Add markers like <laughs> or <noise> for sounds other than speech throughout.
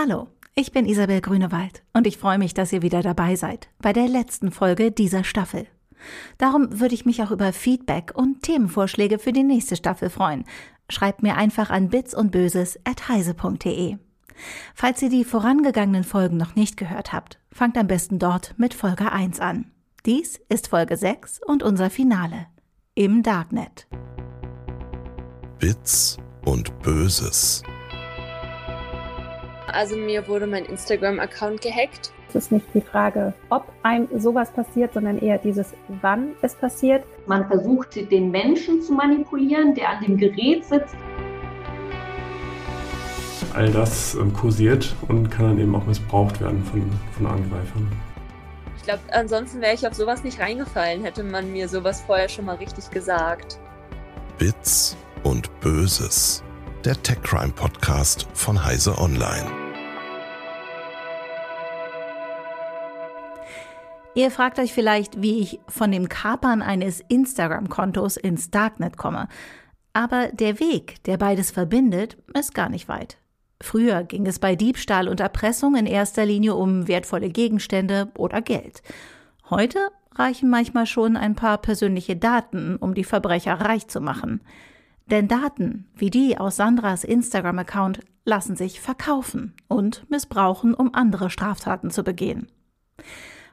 Hallo, ich bin Isabel Grünewald und ich freue mich, dass ihr wieder dabei seid bei der letzten Folge dieser Staffel. Darum würde ich mich auch über Feedback und Themenvorschläge für die nächste Staffel freuen. Schreibt mir einfach an bits und böses at heise.de. Falls ihr die vorangegangenen Folgen noch nicht gehört habt, fangt am besten dort mit Folge 1 an. Dies ist Folge 6 und unser Finale im Darknet. Bits und Böses. Also mir wurde mein Instagram-Account gehackt. Es ist nicht die Frage, ob einem sowas passiert, sondern eher dieses, wann es passiert. Man versucht, den Menschen zu manipulieren, der an dem Gerät sitzt. All das ähm, kursiert und kann dann eben auch missbraucht werden von, von Angreifern. Ich glaube, ansonsten wäre ich auf sowas nicht reingefallen, hätte man mir sowas vorher schon mal richtig gesagt. Bits und Böses. Der Tech Crime Podcast von Heise Online. Ihr fragt euch vielleicht, wie ich von dem Kapern eines Instagram-Kontos ins Darknet komme. Aber der Weg, der beides verbindet, ist gar nicht weit. Früher ging es bei Diebstahl und Erpressung in erster Linie um wertvolle Gegenstände oder Geld. Heute reichen manchmal schon ein paar persönliche Daten, um die Verbrecher reich zu machen. Denn Daten wie die aus Sandras Instagram-Account lassen sich verkaufen und missbrauchen, um andere Straftaten zu begehen.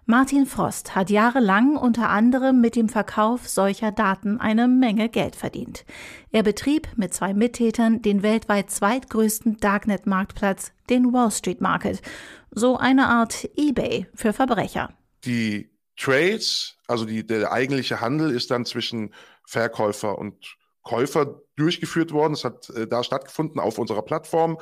Martin Frost hat jahrelang unter anderem mit dem Verkauf solcher Daten eine Menge Geld verdient. Er betrieb mit zwei Mittätern den weltweit zweitgrößten Darknet-Marktplatz, den Wall Street Market, so eine Art eBay für Verbrecher. Die Trades, also die, der eigentliche Handel ist dann zwischen Verkäufer und Käufer durchgeführt worden. Es hat äh, da stattgefunden auf unserer Plattform.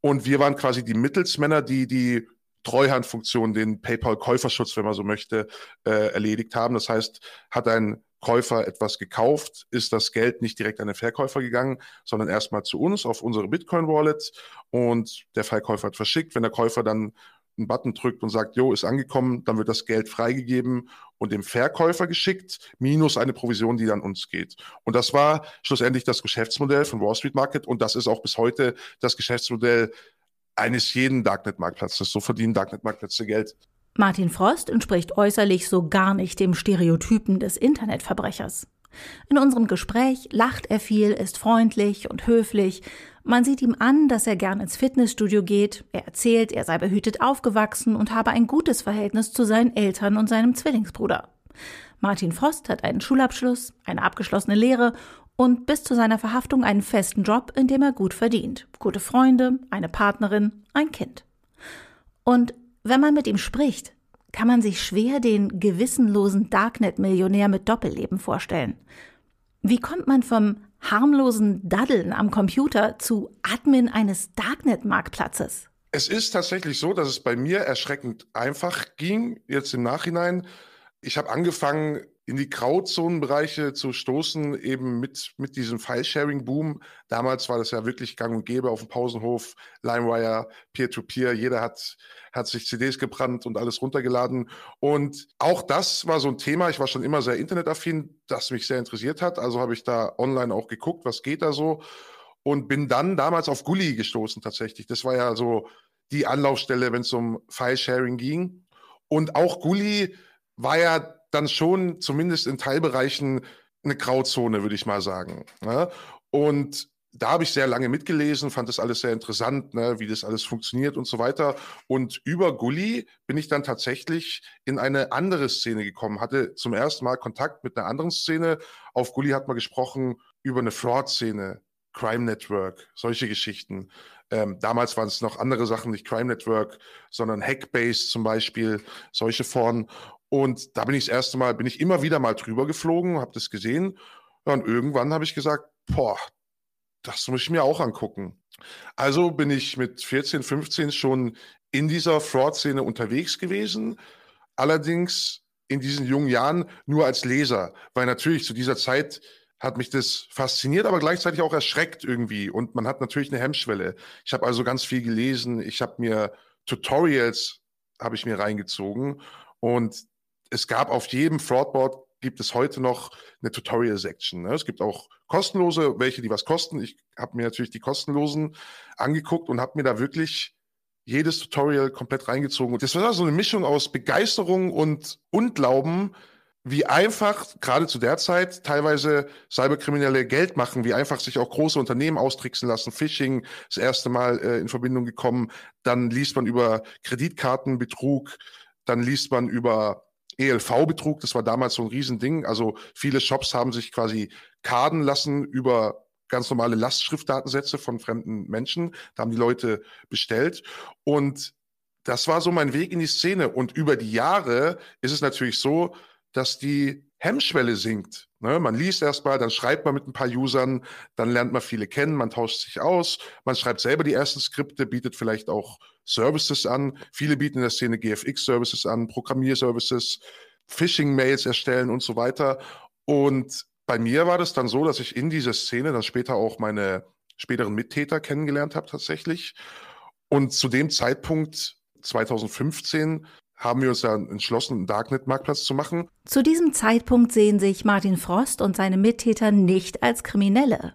Und wir waren quasi die Mittelsmänner, die die Treuhandfunktion, den PayPal-Käuferschutz, wenn man so möchte, äh, erledigt haben. Das heißt, hat ein Käufer etwas gekauft, ist das Geld nicht direkt an den Verkäufer gegangen, sondern erstmal zu uns auf unsere Bitcoin-Wallet und der Verkäufer hat verschickt. Wenn der Käufer dann einen Button drückt und sagt, jo, ist angekommen, dann wird das Geld freigegeben und dem Verkäufer geschickt, minus eine Provision, die dann uns geht. Und das war schlussendlich das Geschäftsmodell von Wall Street Market und das ist auch bis heute das Geschäftsmodell eines jeden Darknet-Marktplatzes. So verdienen Darknet-Marktplätze Geld. Martin Frost entspricht äußerlich so gar nicht dem Stereotypen des Internetverbrechers. In unserem Gespräch lacht er viel, ist freundlich und höflich. Man sieht ihm an, dass er gern ins Fitnessstudio geht. Er erzählt, er sei behütet aufgewachsen und habe ein gutes Verhältnis zu seinen Eltern und seinem Zwillingsbruder. Martin Frost hat einen Schulabschluss, eine abgeschlossene Lehre und bis zu seiner Verhaftung einen festen Job, in dem er gut verdient. Gute Freunde, eine Partnerin, ein Kind. Und wenn man mit ihm spricht, kann man sich schwer den gewissenlosen Darknet-Millionär mit Doppelleben vorstellen. Wie kommt man vom harmlosen Daddeln am Computer zu Admin eines Darknet-Marktplatzes? Es ist tatsächlich so, dass es bei mir erschreckend einfach ging, jetzt im Nachhinein. Ich habe angefangen, in die Grauzonenbereiche zu stoßen, eben mit, mit diesem File-Sharing-Boom. Damals war das ja wirklich gang und gäbe auf dem Pausenhof, LimeWire, Peer-to-Peer. Jeder hat, hat sich CDs gebrannt und alles runtergeladen. Und auch das war so ein Thema. Ich war schon immer sehr internetaffin, das mich sehr interessiert hat. Also habe ich da online auch geguckt, was geht da so. Und bin dann damals auf Gully gestoßen tatsächlich. Das war ja so die Anlaufstelle, wenn es um File-Sharing ging. Und auch Gully war ja dann schon zumindest in Teilbereichen eine Grauzone, würde ich mal sagen. Ne? Und da habe ich sehr lange mitgelesen, fand das alles sehr interessant, ne, wie das alles funktioniert und so weiter. Und über Gully bin ich dann tatsächlich in eine andere Szene gekommen, hatte zum ersten Mal Kontakt mit einer anderen Szene. Auf Gully hat man gesprochen über eine Fraud-Szene, Crime Network, solche Geschichten. Ähm, damals waren es noch andere Sachen, nicht Crime Network, sondern Hackbase zum Beispiel, solche Foren. Und da bin ich das erste Mal, bin ich immer wieder mal drüber geflogen, habe das gesehen. Und irgendwann habe ich gesagt, boah, das muss ich mir auch angucken. Also bin ich mit 14, 15 schon in dieser Fraud-Szene unterwegs gewesen. Allerdings in diesen jungen Jahren nur als Leser, weil natürlich zu dieser Zeit hat mich das fasziniert, aber gleichzeitig auch erschreckt irgendwie. Und man hat natürlich eine Hemmschwelle. Ich habe also ganz viel gelesen. Ich habe mir Tutorials habe ich mir reingezogen und es gab auf jedem Fraudboard gibt es heute noch eine Tutorial-Section. Ne? Es gibt auch kostenlose, welche, die was kosten. Ich habe mir natürlich die kostenlosen angeguckt und habe mir da wirklich jedes Tutorial komplett reingezogen. Und das war so eine Mischung aus Begeisterung und Unglauben, wie einfach gerade zu der Zeit teilweise Cyberkriminelle Geld machen, wie einfach sich auch große Unternehmen austricksen lassen. Phishing das erste Mal äh, in Verbindung gekommen. Dann liest man über Kreditkartenbetrug. Dann liest man über ELV-Betrug. Das war damals so ein Riesending. Also viele Shops haben sich quasi karden lassen über ganz normale Lastschriftdatensätze von fremden Menschen. Da haben die Leute bestellt. Und das war so mein Weg in die Szene. Und über die Jahre ist es natürlich so, dass die Hemmschwelle sinkt. Ne? Man liest erstmal, dann schreibt man mit ein paar Usern, dann lernt man viele kennen, man tauscht sich aus, man schreibt selber die ersten Skripte, bietet vielleicht auch Services an. Viele bieten in der Szene GFX-Services an, Programmierservices, Phishing-Mails erstellen und so weiter. Und bei mir war das dann so, dass ich in dieser Szene dann später auch meine späteren Mittäter kennengelernt habe tatsächlich. Und zu dem Zeitpunkt 2015 haben wir uns dann entschlossen, einen Darknet-Marktplatz zu machen. Zu diesem Zeitpunkt sehen sich Martin Frost und seine Mittäter nicht als Kriminelle.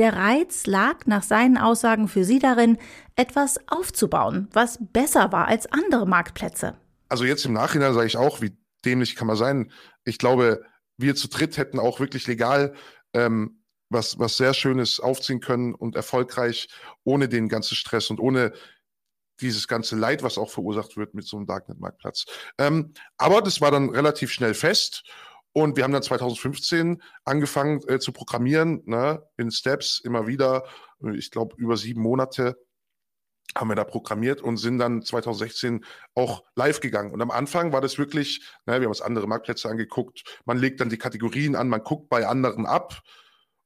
Der Reiz lag nach seinen Aussagen für sie darin, etwas aufzubauen, was besser war als andere Marktplätze. Also jetzt im Nachhinein sage ich auch, wie dämlich kann man sein. Ich glaube, wir zu dritt hätten auch wirklich legal ähm, was, was sehr Schönes aufziehen können und erfolgreich, ohne den ganzen Stress und ohne dieses ganze Leid, was auch verursacht wird mit so einem Darknet-Marktplatz. Ähm, aber das war dann relativ schnell fest. Und wir haben dann 2015 angefangen äh, zu programmieren, ne, in Steps immer wieder. Ich glaube, über sieben Monate haben wir da programmiert und sind dann 2016 auch live gegangen. Und am Anfang war das wirklich, ne, wir haben uns andere Marktplätze angeguckt. Man legt dann die Kategorien an, man guckt bei anderen ab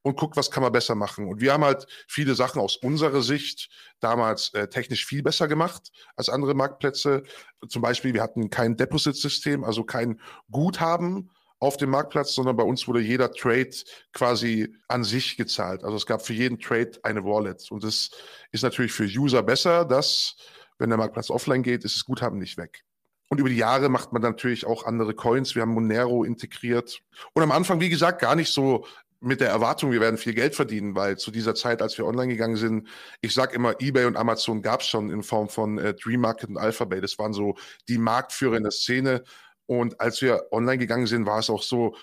und guckt, was kann man besser machen. Und wir haben halt viele Sachen aus unserer Sicht damals äh, technisch viel besser gemacht als andere Marktplätze. Zum Beispiel, wir hatten kein Deposit-System, also kein Guthaben auf dem Marktplatz, sondern bei uns wurde jeder Trade quasi an sich gezahlt. Also es gab für jeden Trade eine Wallet. Und das ist natürlich für User besser, dass, wenn der Marktplatz offline geht, ist das Guthaben nicht weg. Und über die Jahre macht man natürlich auch andere Coins. Wir haben Monero integriert. Und am Anfang, wie gesagt, gar nicht so mit der Erwartung, wir werden viel Geld verdienen, weil zu dieser Zeit, als wir online gegangen sind, ich sag immer, eBay und Amazon gab es schon in Form von äh, Dream Market und Alphabet. Das waren so die Marktführer in der Szene. Und als wir online gegangen sind, war es auch so,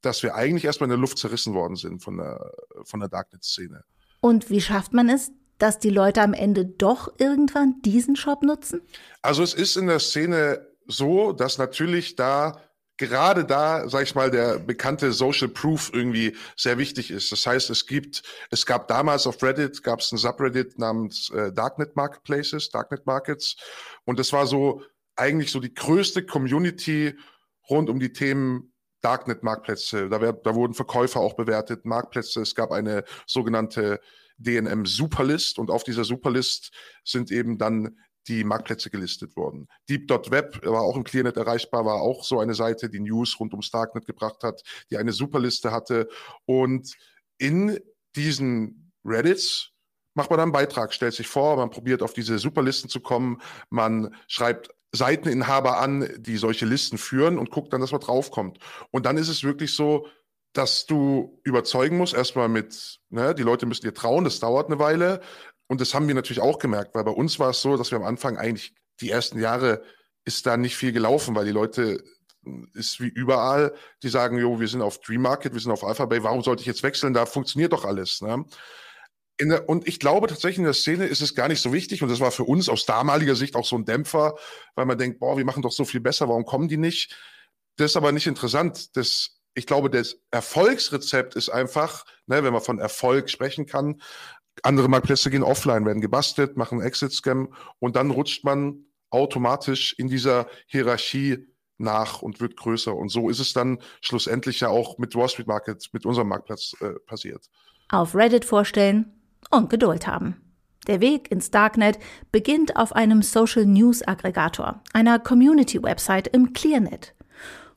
dass wir eigentlich erstmal in der Luft zerrissen worden sind von der, von der Darknet-Szene. Und wie schafft man es, dass die Leute am Ende doch irgendwann diesen Shop nutzen? Also es ist in der Szene so, dass natürlich da gerade da, sag ich mal, der bekannte Social Proof irgendwie sehr wichtig ist. Das heißt, es gibt, es gab damals auf Reddit, gab es ein Subreddit namens äh, Darknet Marketplaces, Darknet Markets. Und das war so eigentlich so die größte Community rund um die Themen Darknet-Marktplätze. Da, da wurden Verkäufer auch bewertet, Marktplätze. Es gab eine sogenannte DNM Superlist und auf dieser Superlist sind eben dann die Marktplätze gelistet worden. Deep.web war auch im Clearnet erreichbar, war auch so eine Seite, die News rund ums Darknet gebracht hat, die eine Superliste hatte. Und in diesen Reddits macht man dann einen Beitrag, stellt sich vor, man probiert auf diese Superlisten zu kommen, man schreibt Seiteninhaber an, die solche Listen führen und guckt dann, dass man draufkommt. Und dann ist es wirklich so, dass du überzeugen musst, erstmal mit, ne, die Leute müssen dir trauen, das dauert eine Weile. Und das haben wir natürlich auch gemerkt, weil bei uns war es so, dass wir am Anfang eigentlich die ersten Jahre ist da nicht viel gelaufen, weil die Leute ist wie überall, die sagen, jo, wir sind auf Dream Market, wir sind auf Alpha Bay, warum sollte ich jetzt wechseln? Da funktioniert doch alles. Ne? Der, und ich glaube tatsächlich in der Szene ist es gar nicht so wichtig und das war für uns aus damaliger Sicht auch so ein Dämpfer, weil man denkt, boah, wir machen doch so viel besser, warum kommen die nicht? Das ist aber nicht interessant. Das, ich glaube, das Erfolgsrezept ist einfach, ne, wenn man von Erfolg sprechen kann, andere Marktplätze gehen offline, werden gebastelt, machen Exit-Scam und dann rutscht man automatisch in dieser Hierarchie nach und wird größer. Und so ist es dann schlussendlich ja auch mit Wall Street Market, mit unserem Marktplatz äh, passiert. Auf Reddit vorstellen und Geduld haben. Der Weg ins Darknet beginnt auf einem Social News Aggregator, einer Community Website im Clearnet.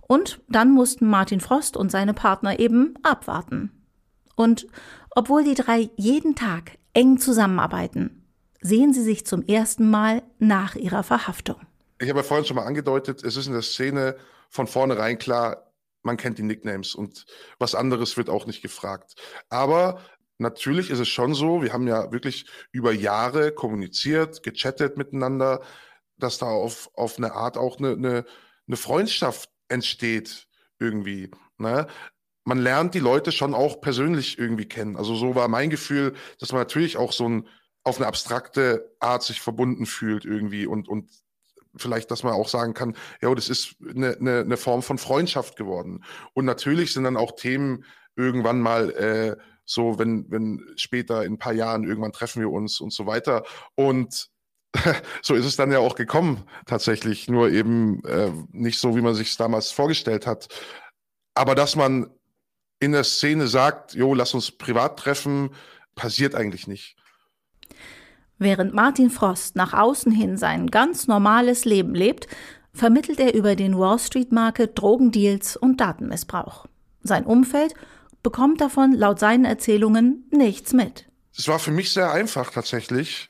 Und dann mussten Martin Frost und seine Partner eben abwarten. Und obwohl die drei jeden Tag eng zusammenarbeiten, sehen sie sich zum ersten Mal nach ihrer Verhaftung. Ich habe ja vorhin schon mal angedeutet, es ist in der Szene von vornherein klar, man kennt die Nicknames und was anderes wird auch nicht gefragt. Aber natürlich ist es schon so, wir haben ja wirklich über Jahre kommuniziert, gechattet miteinander, dass da auf, auf eine Art auch eine, eine, eine Freundschaft entsteht irgendwie. Ne? Man lernt die Leute schon auch persönlich irgendwie kennen. Also so war mein Gefühl, dass man natürlich auch so ein, auf eine abstrakte Art sich verbunden fühlt irgendwie und, und vielleicht, dass man auch sagen kann, ja, das ist eine, eine, eine Form von Freundschaft geworden. Und natürlich sind dann auch Themen irgendwann mal äh, so, wenn, wenn später in ein paar Jahren irgendwann treffen wir uns und so weiter. Und <laughs> so ist es dann ja auch gekommen, tatsächlich. Nur eben äh, nicht so, wie man sich es damals vorgestellt hat. Aber dass man in der Szene sagt, jo, lass uns privat treffen, passiert eigentlich nicht. Während Martin Frost nach außen hin sein ganz normales Leben lebt, vermittelt er über den Wall Street Market Drogendeals und Datenmissbrauch. Sein Umfeld bekommt davon laut seinen Erzählungen nichts mit. Es war für mich sehr einfach tatsächlich,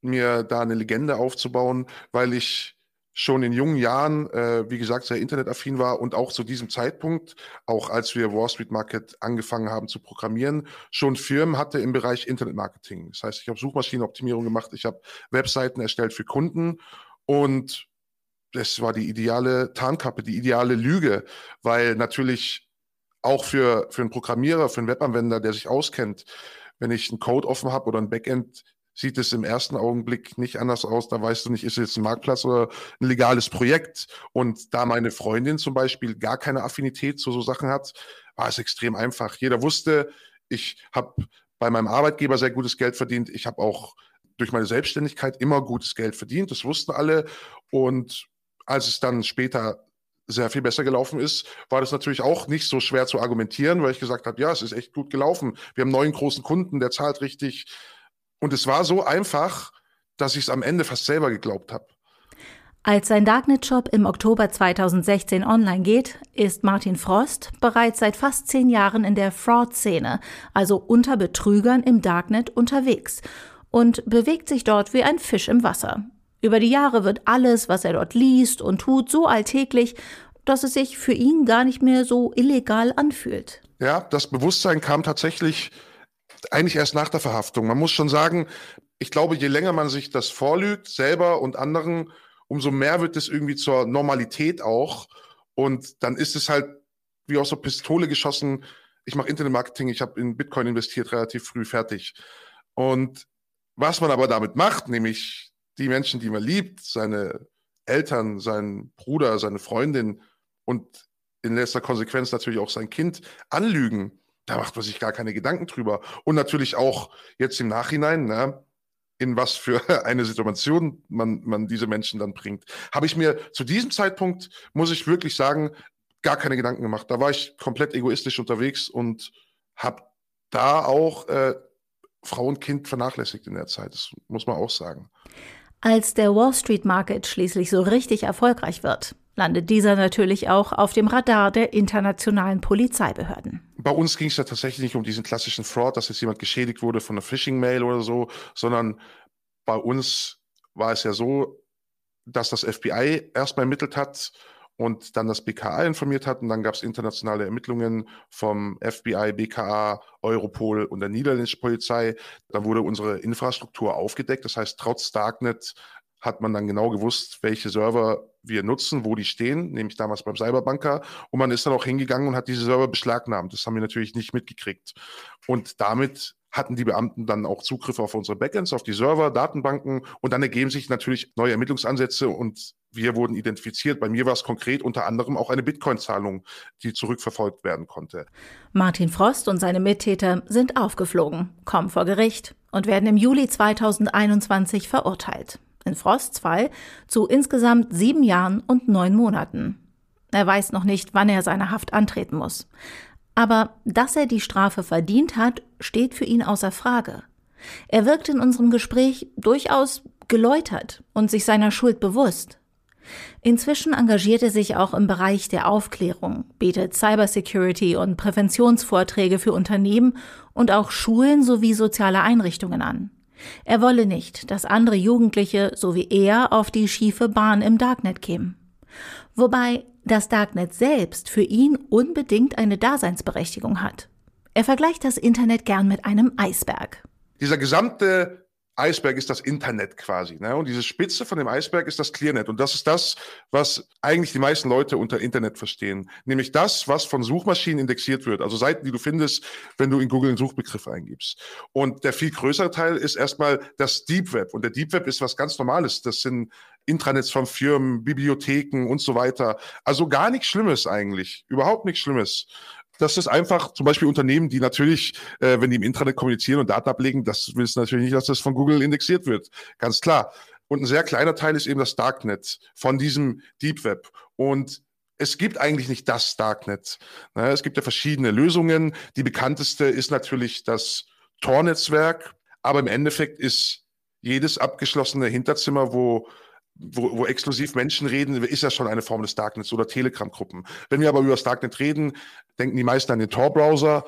mir da eine Legende aufzubauen, weil ich schon in jungen Jahren, äh, wie gesagt, sehr internetaffin war und auch zu diesem Zeitpunkt, auch als wir Wall Street Market angefangen haben zu programmieren, schon Firmen hatte im Bereich Internetmarketing. Das heißt, ich habe Suchmaschinenoptimierung gemacht, ich habe Webseiten erstellt für Kunden und das war die ideale Tarnkappe, die ideale Lüge, weil natürlich auch für, für einen Programmierer, für einen Webanwender, der sich auskennt, wenn ich einen Code offen habe oder ein Backend sieht es im ersten Augenblick nicht anders aus. Da weißt du nicht, ist es jetzt ein Marktplatz oder ein legales Projekt. Und da meine Freundin zum Beispiel gar keine Affinität zu so Sachen hat, war es extrem einfach. Jeder wusste, ich habe bei meinem Arbeitgeber sehr gutes Geld verdient. Ich habe auch durch meine Selbstständigkeit immer gutes Geld verdient. Das wussten alle. Und als es dann später sehr viel besser gelaufen ist, war das natürlich auch nicht so schwer zu argumentieren, weil ich gesagt habe, ja, es ist echt gut gelaufen. Wir haben neuen großen Kunden, der zahlt richtig. Und es war so einfach, dass ich es am Ende fast selber geglaubt habe. Als sein Darknet-Shop im Oktober 2016 online geht, ist Martin Frost bereits seit fast zehn Jahren in der Fraud-Szene, also unter Betrügern im Darknet unterwegs und bewegt sich dort wie ein Fisch im Wasser. Über die Jahre wird alles, was er dort liest und tut, so alltäglich, dass es sich für ihn gar nicht mehr so illegal anfühlt. Ja, das Bewusstsein kam tatsächlich eigentlich erst nach der Verhaftung. Man muss schon sagen, ich glaube, je länger man sich das vorlügt, selber und anderen, umso mehr wird es irgendwie zur Normalität auch. Und dann ist es halt wie aus der Pistole geschossen. Ich mache Internetmarketing, ich habe in Bitcoin investiert, relativ früh fertig. Und was man aber damit macht, nämlich die Menschen, die man liebt, seine Eltern, seinen Bruder, seine Freundin und in letzter Konsequenz natürlich auch sein Kind anlügen, da macht man sich gar keine Gedanken drüber. Und natürlich auch jetzt im Nachhinein, ne, in was für <laughs> eine Situation man, man diese Menschen dann bringt, habe ich mir zu diesem Zeitpunkt, muss ich wirklich sagen, gar keine Gedanken gemacht. Da war ich komplett egoistisch unterwegs und habe da auch äh, Frau und Kind vernachlässigt in der Zeit. Das muss man auch sagen. Als der Wall Street Market schließlich so richtig erfolgreich wird, landet dieser natürlich auch auf dem Radar der internationalen Polizeibehörden. Bei uns ging es ja tatsächlich nicht um diesen klassischen Fraud, dass jetzt jemand geschädigt wurde von einer Phishing-Mail oder so, sondern bei uns war es ja so, dass das FBI erstmal ermittelt hat und dann das BKA informiert hat und dann gab es internationale Ermittlungen vom FBI, BKA, Europol und der niederländischen Polizei. Dann wurde unsere Infrastruktur aufgedeckt. Das heißt, trotz Darknet hat man dann genau gewusst, welche Server wir nutzen, wo die stehen, nämlich damals beim Cyberbanker. Und man ist dann auch hingegangen und hat diese Server beschlagnahmt. Das haben wir natürlich nicht mitgekriegt. Und damit hatten die Beamten dann auch Zugriff auf unsere Backends, auf die Server, Datenbanken und dann ergeben sich natürlich neue Ermittlungsansätze und wir wurden identifiziert. Bei mir war es konkret unter anderem auch eine Bitcoin-Zahlung, die zurückverfolgt werden konnte. Martin Frost und seine Mittäter sind aufgeflogen, kommen vor Gericht und werden im Juli 2021 verurteilt in Frosts Fall zu insgesamt sieben Jahren und neun Monaten. Er weiß noch nicht, wann er seine Haft antreten muss. Aber dass er die Strafe verdient hat, steht für ihn außer Frage. Er wirkt in unserem Gespräch durchaus geläutert und sich seiner Schuld bewusst. Inzwischen engagiert er sich auch im Bereich der Aufklärung, bietet Cybersecurity und Präventionsvorträge für Unternehmen und auch Schulen sowie soziale Einrichtungen an. Er wolle nicht, dass andere Jugendliche, so wie er, auf die schiefe Bahn im Darknet kämen. Wobei das Darknet selbst für ihn unbedingt eine Daseinsberechtigung hat. Er vergleicht das Internet gern mit einem Eisberg. Dieser gesamte Eisberg ist das Internet quasi. Ne? Und diese Spitze von dem Eisberg ist das Clearnet. Und das ist das, was eigentlich die meisten Leute unter Internet verstehen. Nämlich das, was von Suchmaschinen indexiert wird. Also Seiten, die du findest, wenn du in Google einen Suchbegriff eingibst. Und der viel größere Teil ist erstmal das Deep Web. Und der Deep Web ist was ganz Normales. Das sind Intranets von Firmen, Bibliotheken und so weiter. Also gar nichts Schlimmes eigentlich. Überhaupt nichts Schlimmes das ist einfach zum Beispiel Unternehmen, die natürlich, äh, wenn die im Intranet kommunizieren und Daten ablegen, das wissen natürlich nicht, dass das von Google indexiert wird. Ganz klar. Und ein sehr kleiner Teil ist eben das Darknet von diesem Deep Web. Und es gibt eigentlich nicht das Darknet. Ne, es gibt ja verschiedene Lösungen. Die bekannteste ist natürlich das Tor-Netzwerk. Aber im Endeffekt ist jedes abgeschlossene Hinterzimmer, wo wo, wo exklusiv Menschen reden, ist ja schon eine Form des Darknets oder Telegram-Gruppen. Wenn wir aber über das Darknet reden, denken die meisten an den Tor-Browser.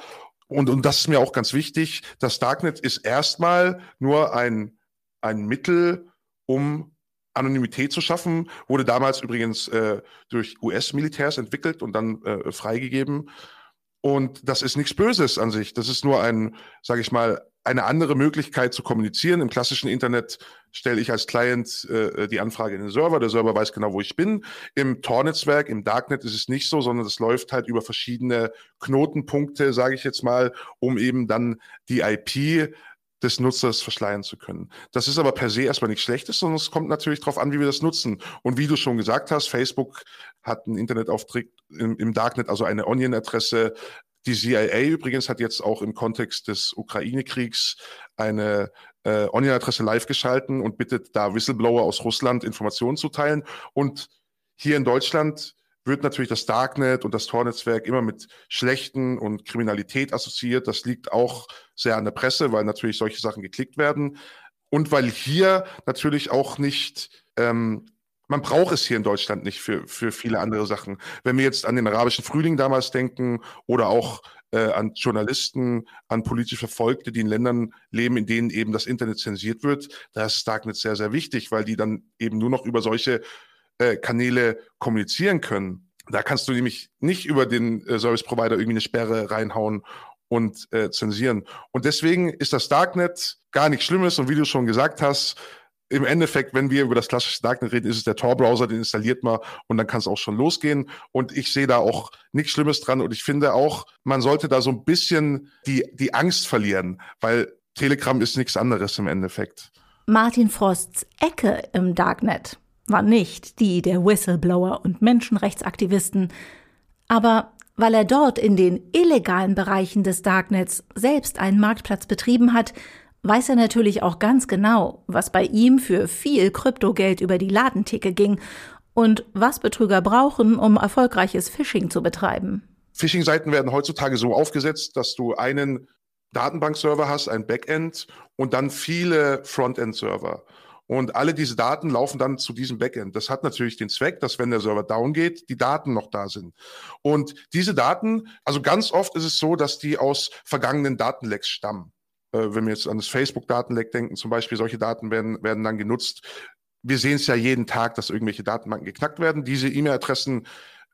Und, und das ist mir auch ganz wichtig. Das Darknet ist erstmal nur ein, ein Mittel, um Anonymität zu schaffen, wurde damals übrigens äh, durch US-Militärs entwickelt und dann äh, freigegeben. Und das ist nichts Böses an sich. Das ist nur ein, sage ich mal, eine andere Möglichkeit zu kommunizieren. Im klassischen Internet stelle ich als Client äh, die Anfrage in den Server. Der Server weiß genau, wo ich bin. Im Tor-Netzwerk, im Darknet ist es nicht so, sondern es läuft halt über verschiedene Knotenpunkte, sage ich jetzt mal, um eben dann die IP des Nutzers verschleiern zu können. Das ist aber per se erstmal nichts Schlechtes, sondern es kommt natürlich darauf an, wie wir das nutzen. Und wie du schon gesagt hast, Facebook hat einen Internetauftritt im, im Darknet, also eine Onion-Adresse, die CIA übrigens hat jetzt auch im Kontext des Ukraine-Kriegs eine äh, Onion-Adresse live geschalten und bittet da Whistleblower aus Russland Informationen zu teilen. Und hier in Deutschland wird natürlich das Darknet und das Tor-Netzwerk immer mit Schlechten und Kriminalität assoziiert. Das liegt auch sehr an der Presse, weil natürlich solche Sachen geklickt werden. Und weil hier natürlich auch nicht ähm, man braucht es hier in Deutschland nicht für, für viele andere Sachen. Wenn wir jetzt an den arabischen Frühling damals denken oder auch äh, an Journalisten, an politisch Verfolgte, die in Ländern leben, in denen eben das Internet zensiert wird, da ist Darknet sehr, sehr wichtig, weil die dann eben nur noch über solche äh, Kanäle kommunizieren können. Da kannst du nämlich nicht über den äh, Service Provider irgendwie eine Sperre reinhauen und äh, zensieren. Und deswegen ist das Darknet gar nichts Schlimmes und wie du schon gesagt hast, im Endeffekt, wenn wir über das klassische Darknet reden, ist es der Tor-Browser, den installiert man und dann kann es auch schon losgehen. Und ich sehe da auch nichts Schlimmes dran. Und ich finde auch, man sollte da so ein bisschen die, die Angst verlieren, weil Telegram ist nichts anderes im Endeffekt. Martin Frosts Ecke im Darknet war nicht die der Whistleblower und Menschenrechtsaktivisten, aber weil er dort in den illegalen Bereichen des Darknets selbst einen Marktplatz betrieben hat, weiß er natürlich auch ganz genau, was bei ihm für viel Kryptogeld über die Ladentheke ging und was Betrüger brauchen, um erfolgreiches Phishing zu betreiben. Phishing-Seiten werden heutzutage so aufgesetzt, dass du einen Datenbankserver hast, ein Backend und dann viele Frontend-Server. Und alle diese Daten laufen dann zu diesem Backend. Das hat natürlich den Zweck, dass wenn der Server down geht, die Daten noch da sind. Und diese Daten, also ganz oft ist es so, dass die aus vergangenen Datenlecks stammen äh, wenn wir jetzt an das Facebook-Datenleck denken, zum Beispiel, solche Daten werden, werden dann genutzt. Wir sehen es ja jeden Tag, dass irgendwelche Datenbanken geknackt werden. Diese E-Mail-Adressen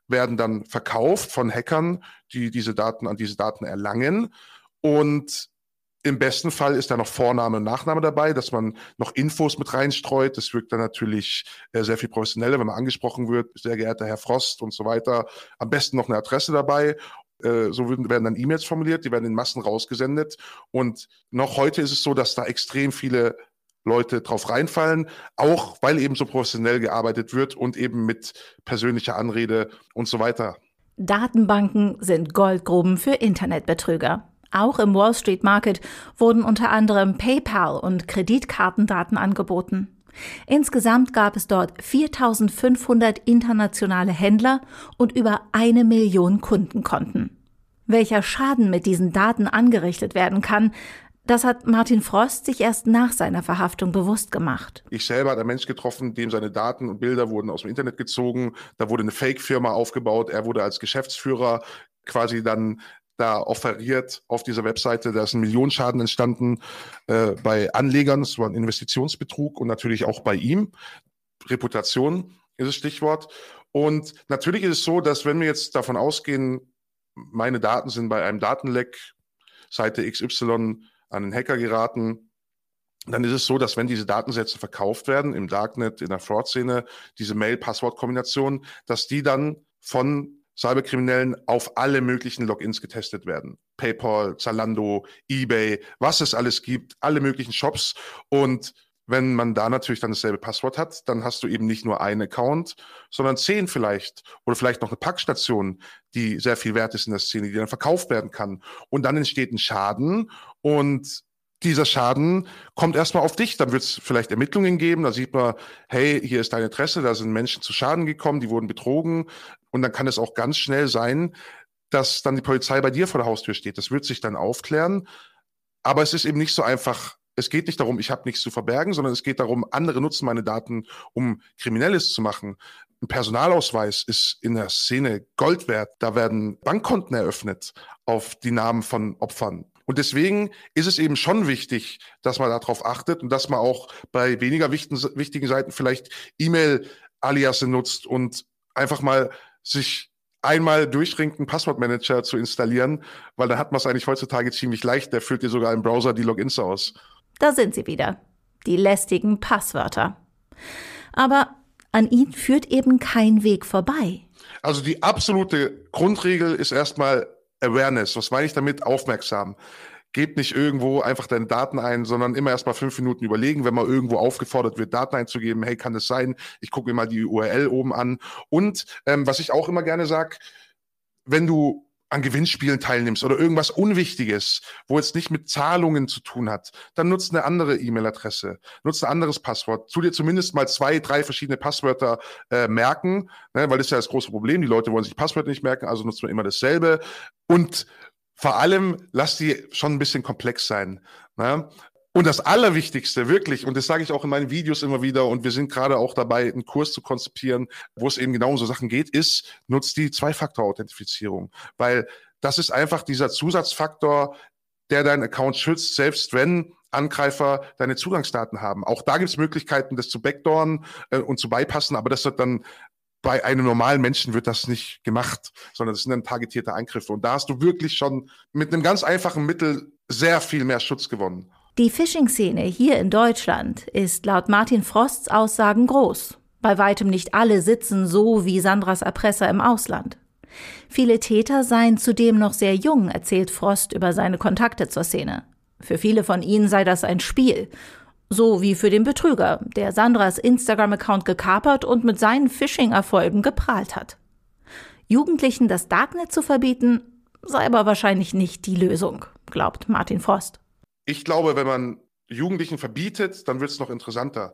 werden dann verkauft von Hackern, die diese Daten an diese Daten erlangen. Und im besten Fall ist da noch Vorname und Nachname dabei, dass man noch Infos mit reinstreut. Das wirkt dann natürlich äh, sehr viel professioneller, wenn man angesprochen wird, sehr geehrter Herr Frost und so weiter. Am besten noch eine Adresse dabei äh, so werden dann E-Mails formuliert, die werden in Massen rausgesendet. Und noch heute ist es so, dass da extrem viele Leute drauf reinfallen, auch weil eben so professionell gearbeitet wird und eben mit persönlicher Anrede und so weiter. Datenbanken sind Goldgruben für Internetbetrüger. Auch im Wall Street Market wurden unter anderem PayPal und Kreditkartendaten angeboten. Insgesamt gab es dort 4500 internationale Händler und über eine Million Kundenkonten. Welcher Schaden mit diesen Daten angerichtet werden kann, das hat Martin Frost sich erst nach seiner Verhaftung bewusst gemacht. Ich selber habe einen Mensch getroffen, dem seine Daten und Bilder wurden aus dem Internet gezogen. Da wurde eine Fake-Firma aufgebaut. Er wurde als Geschäftsführer quasi dann da offeriert auf dieser Webseite. Da ist ein Millionenschaden entstanden äh, bei Anlegern. Es war ein Investitionsbetrug und natürlich auch bei ihm. Reputation ist das Stichwort. Und natürlich ist es so, dass wenn wir jetzt davon ausgehen, meine Daten sind bei einem Datenleck Seite XY an den Hacker geraten, dann ist es so, dass wenn diese Datensätze verkauft werden im Darknet, in der Fraud-Szene, diese Mail-Passwort-Kombination, dass die dann von Cyberkriminellen auf alle möglichen Logins getestet werden. PayPal, Zalando, eBay, was es alles gibt, alle möglichen Shops. Und wenn man da natürlich dann dasselbe Passwort hat, dann hast du eben nicht nur einen Account, sondern zehn vielleicht oder vielleicht noch eine Packstation, die sehr viel wert ist in der Szene, die dann verkauft werden kann. Und dann entsteht ein Schaden und dieser Schaden kommt erstmal auf dich. Dann wird es vielleicht Ermittlungen geben. Da sieht man, hey, hier ist dein Interesse, da sind Menschen zu Schaden gekommen, die wurden betrogen. Und dann kann es auch ganz schnell sein, dass dann die Polizei bei dir vor der Haustür steht. Das wird sich dann aufklären. Aber es ist eben nicht so einfach. Es geht nicht darum, ich habe nichts zu verbergen, sondern es geht darum, andere nutzen meine Daten, um Kriminelles zu machen. Ein Personalausweis ist in der Szene Gold wert. Da werden Bankkonten eröffnet auf die Namen von Opfern. Und deswegen ist es eben schon wichtig, dass man darauf achtet und dass man auch bei weniger wichtigen, wichtigen Seiten vielleicht E-Mail-Aliasse nutzt und einfach mal sich einmal durchringt, einen Passwortmanager zu installieren, weil dann hat man es eigentlich heutzutage ziemlich leicht. Der füllt dir sogar im Browser die Logins aus. Da sind sie wieder. Die lästigen Passwörter. Aber an ihnen führt eben kein Weg vorbei. Also die absolute Grundregel ist erstmal Awareness. Was meine ich damit? Aufmerksam. Gebt nicht irgendwo einfach deine Daten ein, sondern immer erst mal fünf Minuten überlegen, wenn man irgendwo aufgefordert wird, Daten einzugeben. Hey, kann das sein? Ich gucke mir mal die URL oben an. Und ähm, was ich auch immer gerne sage, wenn du an Gewinnspielen teilnimmst oder irgendwas Unwichtiges, wo jetzt nicht mit Zahlungen zu tun hat, dann nutzt eine andere E-Mail-Adresse, nutzt ein anderes Passwort. Tu dir zumindest mal zwei, drei verschiedene Passwörter äh, merken, ne, weil das ist ja das große Problem. Die Leute wollen sich Passwörter nicht merken, also nutzt man immer dasselbe. Und vor allem lass die schon ein bisschen komplex sein. Ne? Und das Allerwichtigste, wirklich, und das sage ich auch in meinen Videos immer wieder, und wir sind gerade auch dabei, einen Kurs zu konzipieren, wo es eben genau um so Sachen geht, ist, nutzt die Zwei-Faktor-Authentifizierung. Weil das ist einfach dieser Zusatzfaktor, der deinen Account schützt, selbst wenn Angreifer deine Zugangsdaten haben. Auch da gibt es Möglichkeiten, das zu backdooren äh, und zu bypassen, aber das wird dann bei einem normalen Menschen wird das nicht gemacht, sondern das sind dann targetierte Eingriffe. Und da hast du wirklich schon mit einem ganz einfachen Mittel sehr viel mehr Schutz gewonnen. Die Phishing-Szene hier in Deutschland ist laut Martin Frosts Aussagen groß. Bei weitem nicht alle sitzen so wie Sandras Erpresser im Ausland. Viele Täter seien zudem noch sehr jung, erzählt Frost über seine Kontakte zur Szene. Für viele von ihnen sei das ein Spiel. So wie für den Betrüger, der Sandras Instagram-Account gekapert und mit seinen Phishing-Erfolgen geprahlt hat. Jugendlichen das Darknet zu verbieten, sei aber wahrscheinlich nicht die Lösung, glaubt Martin Frost. Ich glaube, wenn man Jugendlichen verbietet, dann wird es noch interessanter.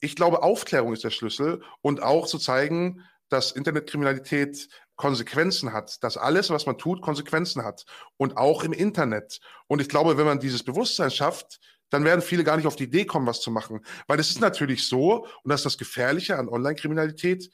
Ich glaube, Aufklärung ist der Schlüssel und auch zu zeigen, dass Internetkriminalität Konsequenzen hat, dass alles, was man tut, Konsequenzen hat und auch im Internet. Und ich glaube, wenn man dieses Bewusstsein schafft, dann werden viele gar nicht auf die Idee kommen, was zu machen. Weil es ist natürlich so, und das ist das Gefährliche an Online-Kriminalität,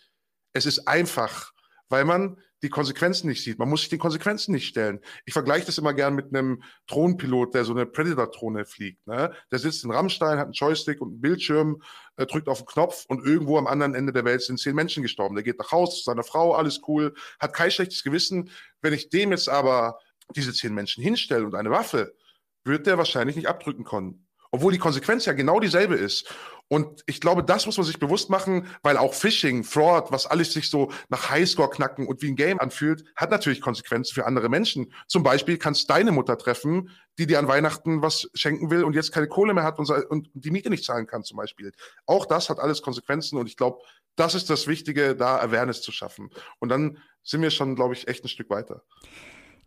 es ist einfach, weil man die Konsequenzen nicht sieht. Man muss sich den Konsequenzen nicht stellen. Ich vergleiche das immer gern mit einem Drohnenpilot, der so eine Predator-Drohne fliegt. Ne? Der sitzt in Rammstein, hat einen Joystick und einen Bildschirm, äh, drückt auf den Knopf und irgendwo am anderen Ende der Welt sind zehn Menschen gestorben. Der geht nach Hause zu seiner Frau, alles cool, hat kein schlechtes Gewissen. Wenn ich dem jetzt aber diese zehn Menschen hinstelle und eine Waffe, wird der wahrscheinlich nicht abdrücken können. Obwohl die Konsequenz ja genau dieselbe ist. Und ich glaube, das muss man sich bewusst machen, weil auch Phishing, Fraud, was alles sich so nach Highscore knacken und wie ein Game anfühlt, hat natürlich Konsequenzen für andere Menschen. Zum Beispiel kannst deine Mutter treffen, die dir an Weihnachten was schenken will und jetzt keine Kohle mehr hat und, und die Miete nicht zahlen kann zum Beispiel. Auch das hat alles Konsequenzen und ich glaube, das ist das Wichtige, da Awareness zu schaffen. Und dann sind wir schon, glaube ich, echt ein Stück weiter.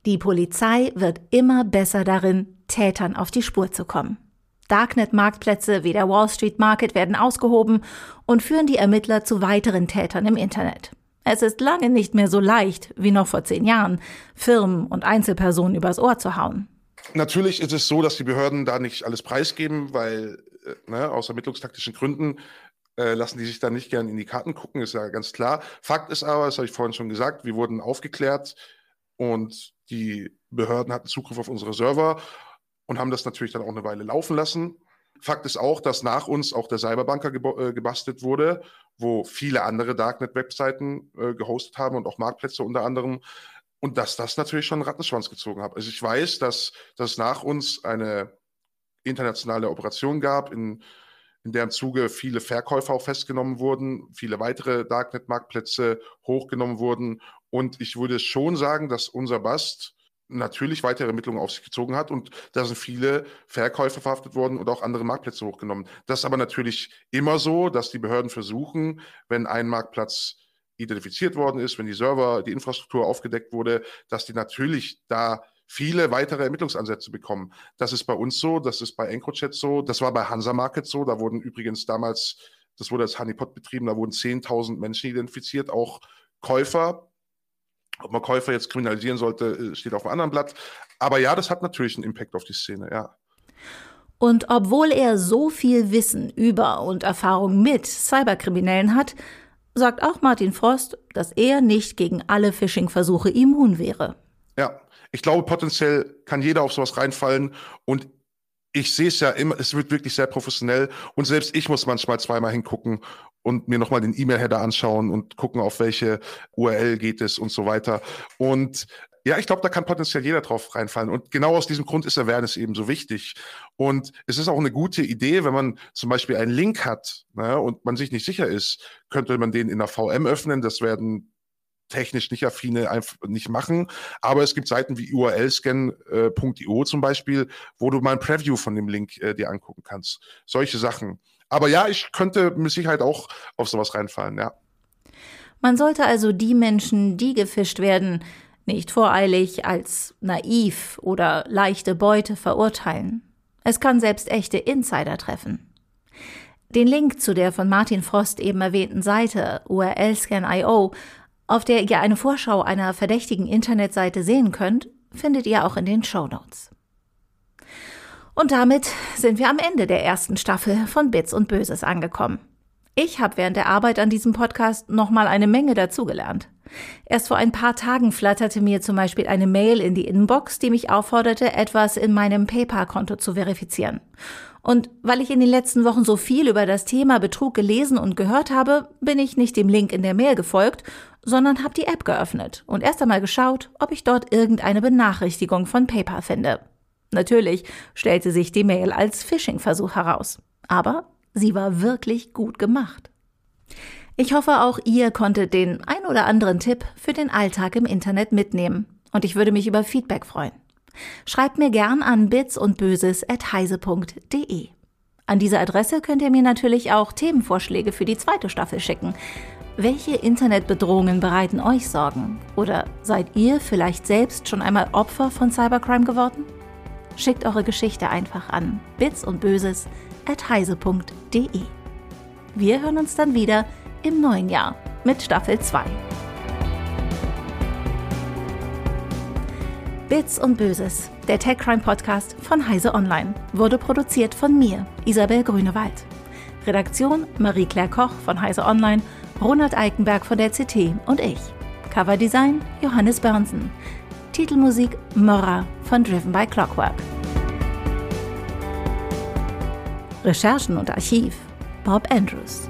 Die Polizei wird immer besser darin, Tätern auf die Spur zu kommen. Darknet-Marktplätze wie der Wall Street Market werden ausgehoben und führen die Ermittler zu weiteren Tätern im Internet. Es ist lange nicht mehr so leicht wie noch vor zehn Jahren, Firmen und Einzelpersonen übers Ohr zu hauen. Natürlich ist es so, dass die Behörden da nicht alles preisgeben, weil äh, ne, aus ermittlungstaktischen Gründen äh, lassen die sich da nicht gern in die Karten gucken, ist ja ganz klar. Fakt ist aber, das habe ich vorhin schon gesagt, wir wurden aufgeklärt und die Behörden hatten Zugriff auf unsere Server und haben das natürlich dann auch eine Weile laufen lassen. Fakt ist auch, dass nach uns auch der Cyberbanker äh, gebastelt wurde, wo viele andere Darknet-Webseiten äh, gehostet haben und auch Marktplätze unter anderem. Und dass das natürlich schon einen Rattenschwanz gezogen hat. Also ich weiß, dass, dass nach uns eine internationale Operation gab, in, in deren Zuge viele Verkäufer auch festgenommen wurden, viele weitere Darknet-Marktplätze hochgenommen wurden. Und ich würde schon sagen, dass unser Bast natürlich weitere Ermittlungen auf sich gezogen hat und da sind viele Verkäufer verhaftet worden und auch andere Marktplätze hochgenommen. Das ist aber natürlich immer so, dass die Behörden versuchen, wenn ein Marktplatz identifiziert worden ist, wenn die Server, die Infrastruktur aufgedeckt wurde, dass die natürlich da viele weitere Ermittlungsansätze bekommen. Das ist bei uns so, das ist bei EncroChat so, das war bei Hansa Market so, da wurden übrigens damals, das wurde als Honeypot betrieben, da wurden 10.000 Menschen identifiziert, auch Käufer, ob man Käufer jetzt kriminalisieren sollte, äh, steht auf einem anderen Blatt. Aber ja, das hat natürlich einen Impact auf die Szene, ja. Und obwohl er so viel Wissen über und Erfahrung mit Cyberkriminellen hat, sagt auch Martin Frost, dass er nicht gegen alle Phishing-Versuche immun wäre. Ja, ich glaube, potenziell kann jeder auf sowas reinfallen und ich sehe es ja immer, es wird wirklich sehr professionell und selbst ich muss manchmal zweimal hingucken und mir nochmal den E-Mail-Header anschauen und gucken, auf welche URL geht es und so weiter. Und ja, ich glaube, da kann potenziell jeder drauf reinfallen. Und genau aus diesem Grund ist Awareness eben so wichtig. Und es ist auch eine gute Idee, wenn man zum Beispiel einen Link hat ne, und man sich nicht sicher ist, könnte man den in der VM öffnen. Das werden technisch nicht affine einfach nicht machen. Aber es gibt Seiten wie urlscan.io äh, zum Beispiel, wo du mal ein Preview von dem Link äh, dir angucken kannst. Solche Sachen. Aber ja, ich könnte mit Sicherheit auch auf sowas reinfallen, ja. Man sollte also die Menschen, die gefischt werden, nicht voreilig als naiv oder leichte Beute verurteilen. Es kann selbst echte Insider treffen. Den Link zu der von Martin Frost eben erwähnten Seite urlscan.io, auf der ihr eine Vorschau einer verdächtigen Internetseite sehen könnt, findet ihr auch in den Show Notes. Und damit sind wir am Ende der ersten Staffel von Bits und Böses angekommen. Ich habe während der Arbeit an diesem Podcast nochmal eine Menge dazugelernt. Erst vor ein paar Tagen flatterte mir zum Beispiel eine Mail in die Inbox, die mich aufforderte, etwas in meinem PayPal-Konto zu verifizieren. Und weil ich in den letzten Wochen so viel über das Thema Betrug gelesen und gehört habe, bin ich nicht dem Link in der Mail gefolgt, sondern habe die App geöffnet und erst einmal geschaut, ob ich dort irgendeine Benachrichtigung von PayPal finde. Natürlich stellte sich die Mail als Phishing-Versuch heraus. Aber sie war wirklich gut gemacht. Ich hoffe, auch ihr konntet den ein oder anderen Tipp für den Alltag im Internet mitnehmen. Und ich würde mich über Feedback freuen. Schreibt mir gern an bits und böses at heise.de. An diese Adresse könnt ihr mir natürlich auch Themenvorschläge für die zweite Staffel schicken. Welche Internetbedrohungen bereiten euch Sorgen? Oder seid ihr vielleicht selbst schon einmal Opfer von Cybercrime geworden? Schickt eure Geschichte einfach an bits at heise.de. Wir hören uns dann wieder im neuen Jahr mit Staffel 2. Bits und Böses, der Tech Crime Podcast von Heise Online, wurde produziert von mir, Isabel Grünewald. Redaktion Marie-Claire Koch von Heise Online, Ronald Eikenberg von der CT und ich. Coverdesign Johannes Bernsen. Titelmusik Mora von Driven by Clockwork. Recherchen und Archiv Bob Andrews.